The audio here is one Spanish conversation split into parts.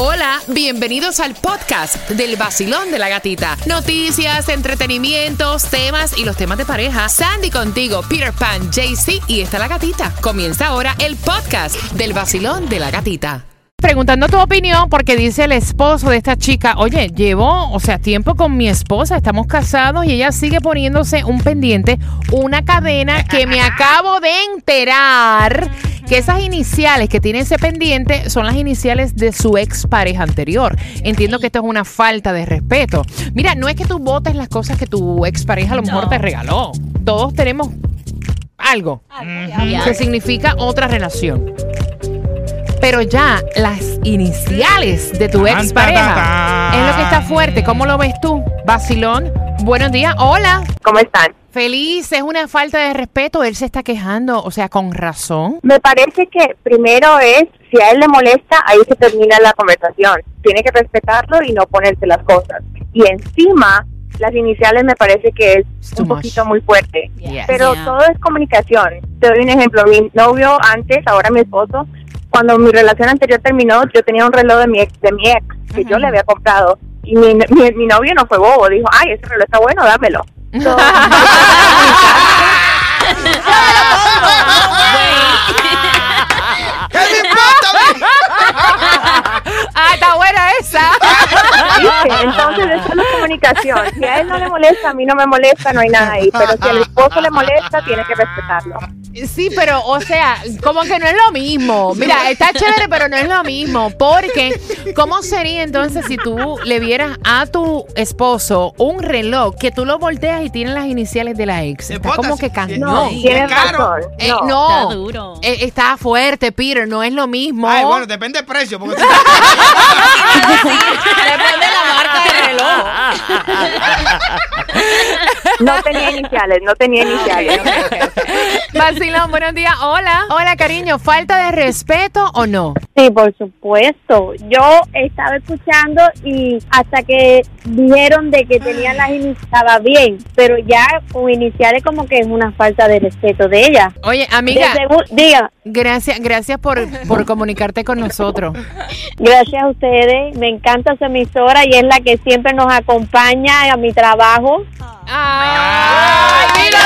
Hola, bienvenidos al podcast del vacilón de la gatita. Noticias, entretenimientos, temas y los temas de pareja. Sandy contigo, Peter Pan, JC y está la gatita. Comienza ahora el podcast del vacilón de la gatita. Preguntando tu opinión, porque dice el esposo de esta chica, oye, llevo, o sea, tiempo con mi esposa, estamos casados y ella sigue poniéndose un pendiente, una cadena que me acabo de enterar que esas iniciales que tiene ese pendiente son las iniciales de su ex pareja anterior. Entiendo que esto es una falta de respeto. Mira, no es que tú votes las cosas que tu ex pareja a lo mejor te regaló. Todos tenemos algo que significa otra relación. Pero ya las iniciales de tu ex pareja es lo que está fuerte. ¿Cómo lo ves tú? Basilón, buenos días. Hola. ¿Cómo están? Feliz, es una falta de respeto. Él se está quejando, o sea, con razón. Me parece que primero es, si a él le molesta, ahí se termina la conversación. Tiene que respetarlo y no ponerse las cosas. Y encima, las iniciales me parece que es It's un much. poquito muy fuerte. Yes. Pero Yeah. todo es comunicación. Te doy un ejemplo. Mi novio antes, ahora mi esposo, cuando mi relación anterior terminó, yo tenía un reloj de mi ex, de mi ex que yo le había comprado. Y mi, mi, mi novio no fue bobo. Dijo, ay, ese reloj está bueno, dámelo. So, comunicación. Si a él no le molesta, a mí no me molesta, no hay nada ahí. Pero si al esposo le molesta, tiene que respetarlo. Sí, pero, o sea, como que no es lo mismo. Mira, está chévere, pero no es lo mismo. Porque, ¿cómo sería entonces si tú le vieras a tu esposo un reloj que tú lo volteas y tiene las iniciales de la ex? Está como que can- No, tienes. Eh, no. Está duro. Eh, está fuerte, Peter, no es lo mismo. Ay, bueno, depende del precio. Porque Depende de la marca del reloj. No tenía iniciales, no tenía iniciales. Vacilón, buenos días. Hola. Hola, cariño. ¿Falta de respeto o no? Sí, por supuesto. Yo estaba escuchando y hasta que dijeron de que tenían las iniciales estaba bien, pero ya con iniciales como que es una falta de respeto de ella. Oye, amiga, diga, gracias, gracias por, por comunicarte con nosotros. gracias a ustedes. Me encanta su emisora y es la que siempre nos acompaña a mi trabajo. ¡Ay, mira,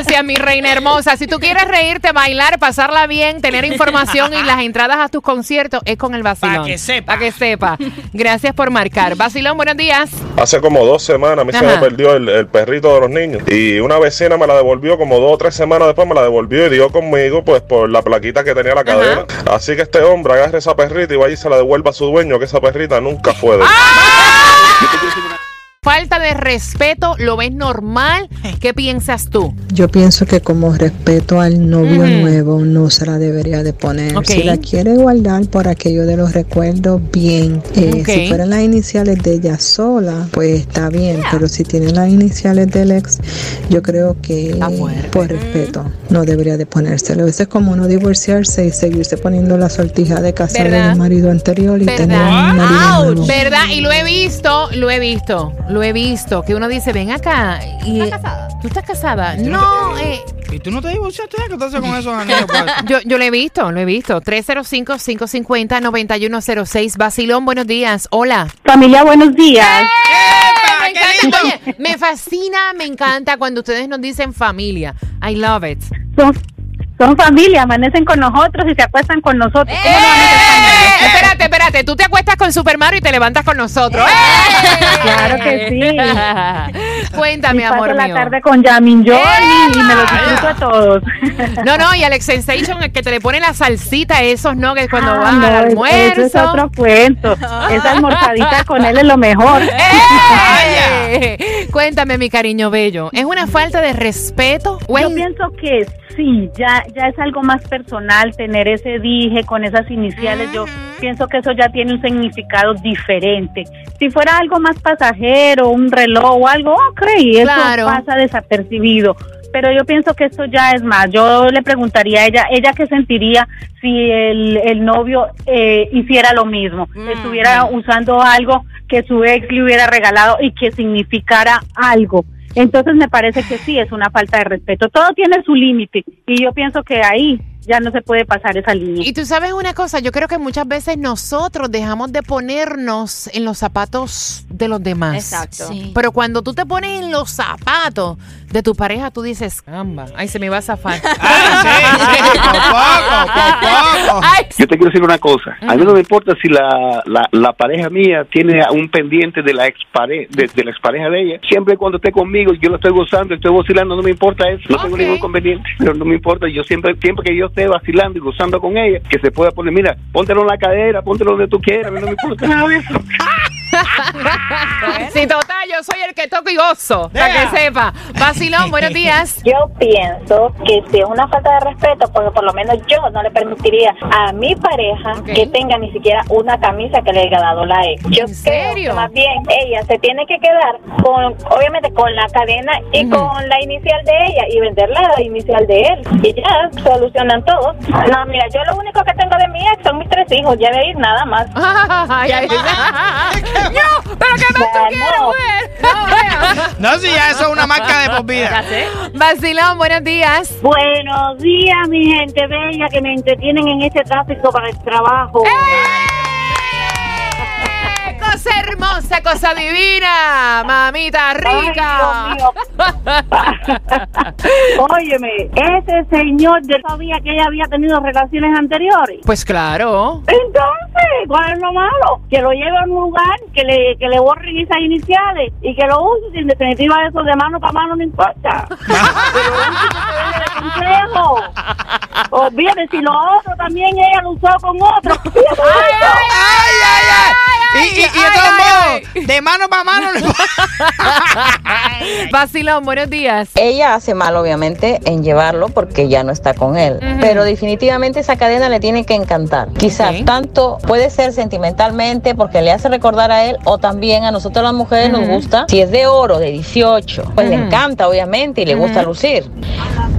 Gracias, mi reina hermosa. Si tú quieres reírte, bailar, pasarla bien, tener información y las entradas a tus conciertos, es con el vacilón. Pa' que sepa. Para que sepa. Gracias por marcar. Vacilón, buenos días. Hace como dos semanas a mí se me perdió el, el perrito de los niños y una vecina me la devolvió como dos o tres semanas después me la devolvió y dio conmigo pues por la plaquita que tenía la cadena. Así que este hombre agarre esa perrita y vaya y se la devuelva a su dueño que esa perrita nunca fue de él. Falta de respeto, ¿lo ves normal? ¿Qué piensas tú? Yo pienso que como respeto al novio nuevo no se la debería de poner. Si la quiere guardar por aquello de los recuerdos, bien. Eh. Si fueran las iniciales de ella sola, pues está bien. Pero si tiene las iniciales del ex, yo creo que por respeto no debería de ponérselo. Eso es como no divorciarse y seguirse poniendo la sortija de casar ¿Verdad? del marido anterior y ¿Verdad? tener un marido nuevo. ¿Verdad? Y lo he visto, lo he visto, lo he visto. Que uno dice, ven acá. Y, ¿Estás casada? ¿Tú estás casada? No, eh, ¿Y tú no te divorciaste? ¿Qué te haces con esos anillos? pues? yo, yo lo he visto, lo he visto. 305-550-9106. Basilón, buenos días. Hola. Familia, buenos días. ¡Epa, Me qué encanta, lindo! oye, me fascina, me encanta cuando ustedes nos dicen familia. I love it. Son, son familia, amanecen con nosotros y se acuestan con nosotros. ¿Cómo no van a ser familia? ¡Eh! Espérate, espérate. Tú te acuestas con Super Mario y te levantas con nosotros. ¡Eh! Claro que sí. Cuéntame, Y paso amor la mío. tarde con Yamin Johnny ¡Eh! y me los disfruto a todos. No, no, y Alex Sensation, el que te le pone la salsita a esos nuggets cuando Ah, van no, al almuerzo. Eso es otro cuento. Esa almorzadita con él es lo mejor. ¡Eh! Cuéntame, mi cariño bello. ¿Es una falta de respeto? o es- Yo pienso que sí, ya, ya es algo más personal tener ese dije con esas iniciales. Yo pienso que eso ya tiene un significado diferente. Si fuera algo más pasajero, un reloj o algo, ok, eso Claro. pasa desapercibido. Pero yo pienso que esto ya es más. Yo le preguntaría a ella, ella qué sentiría si el, el novio eh, hiciera lo mismo, estuviera usando algo que su ex le hubiera regalado y que significara algo. Entonces me parece que sí es una falta de respeto. Todo tiene su límite y yo pienso que ahí ya no se puede pasar esa línea. Y tú sabes una cosa, yo creo que muchas veces nosotros dejamos de ponernos en los zapatos de los demás. Exacto. Sí. Pero cuando tú te pones en los zapatos de tu pareja, tú dices, caramba, ay, se me va a zafar. Yo te quiero decir una cosa. A mí no me importa si la, la, la pareja mía tiene un pendiente de la expare, de, de la expareja de ella. Siempre cuando esté conmigo, yo lo estoy gozando, estoy vacilando, no me importa eso. No tengo ningún inconveniente, pero no me importa. Yo siempre, siempre que yo esté vacilando y gozando con ella, que se pueda poner, mira, póntelo en la cadera, póntelo donde tú quieras, no me importa. sí, total, yo soy el que toco y gozo, para que sepa. Vacilón, buenos días. Yo pienso que si es una falta de respeto, porque por lo menos yo no le permitiría a mi pareja que tenga ni siquiera una camisa que le haya dado la ex. Yo ¿En creo serio? que más bien ella se tiene que quedar con, obviamente, con la cadena y con la inicial de ella y venderle la inicial de él. Y ya solucionan todo. No, mira, yo lo único que tengo de mi ex son mis tres hijos, ya de ahí nada más. Ay, ay, no, pero ¿qué más tú quieres, no. mujer? No, si ya eso es una marca de por vida. Vacilón, buenos días. Buenos días, mi gente bella que me entretienen en este tráfico para el trabajo. ¡Eh! Cosa hermosa, cosa divina, mamita rica. Ay, Dios Óyeme, ese señor yo sabía que ella había tenido relaciones anteriores. Pues claro. Entonces, ¿cuál es lo malo? Que lo lleve a un lugar, que le, que le borren esas iniciales y que lo use. En definitiva eso de mano para mano no importa. Complejo. Olvídate, si lo otro también ella lo usó con otro. ¡Ay, ay, ay! Y, y, y de ay, todos ay, modos, de mano para mano. no- Vacilón, buenos días. Ella hace mal, obviamente, en llevarlo porque ya no está con él. Pero definitivamente esa cadena le tiene que encantar. Quizás tanto puede ser sentimentalmente porque le hace recordar a él o también a nosotros las mujeres nos gusta. Si es de oro, de 18, pues le encanta, obviamente, y le gusta lucir.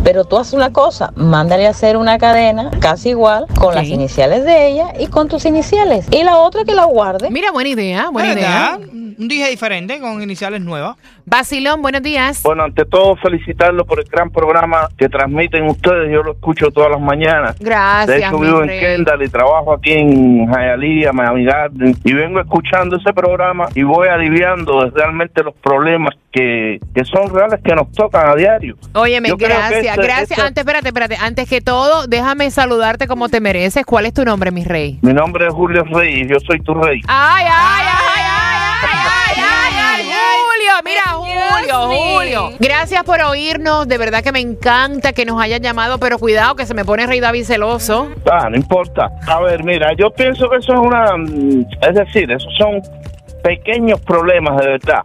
Pero tú haces una cosa, mándale a hacer una cadena casi igual con las iniciales de ella y con tus iniciales. Y la otra que la guarde. Mira, buena idea, buena ¿Verdad? idea. Un dije diferente con iniciales nuevas. Vacilón, buenos días. Bueno, ante todo, felicitarlos por el gran programa que transmiten ustedes. Yo lo escucho todas las mañanas. Gracias. De hecho, mi vivo en. Kendall y trabajo aquí en Hialeah, Miami Garden. Y vengo escuchando ese programa y voy aliviando realmente los problemas que, que son reales que nos tocan a diario. Óyeme, Yo gracias, este- gracias. este- Antes, espérate, espérate. Antes que todo, déjame saludarte como te mereces. ¿Cuál es tu nombre, mi rey? Mi nombre es Julio Reyes, yo soy tu rey. Ay, ay, ay, mira, Julio. Julio. Gracias por oírnos, de verdad que me encanta que nos hayan llamado, pero cuidado que se me pone Rey David celoso. Ah, no importa. A ver, mira, yo pienso que eso es una... mm, Es decir, esos son pequeños problemas de verdad.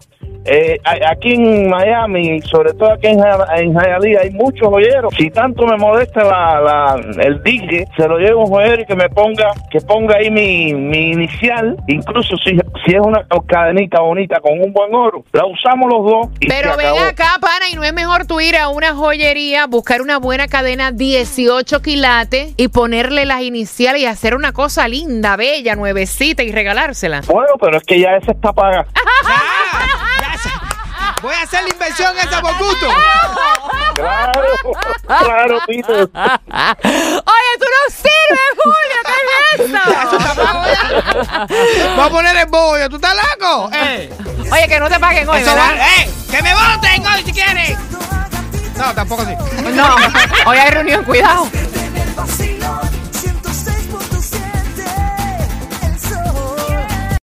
Eh, aquí en Miami, sobre todo aquí en, en Hialeah, hay muchos joyeros. Si tanto me molesta la, la- el dique, se lo llevo a un joyero y que me ponga, que ponga ahí mi, mi inicial. Incluso si, si es una cadenita bonita con un buen oro, la usamos los dos y Pero ven acabó. acá, pana, y no es mejor tú ir a una joyería, buscar una buena cadena 18 quilates y ponerle las iniciales y hacer una cosa linda, bella, nuevecita y regalársela. Bueno, pero es que ya esa está paga. Voy a hacer la inversión esa por gusto. Claro, claro, Peter. Oye, tú no sirves, Julio, ¿qué es Eso. Voy a poner el bollo. ¿Tú estás loco? Eh, Oye, que no te paguen hoy, eso ¿verdad? va- eh, ¡Que me voten hoy si quieres! No, tampoco así. No, hoy hay reunión, cuidado.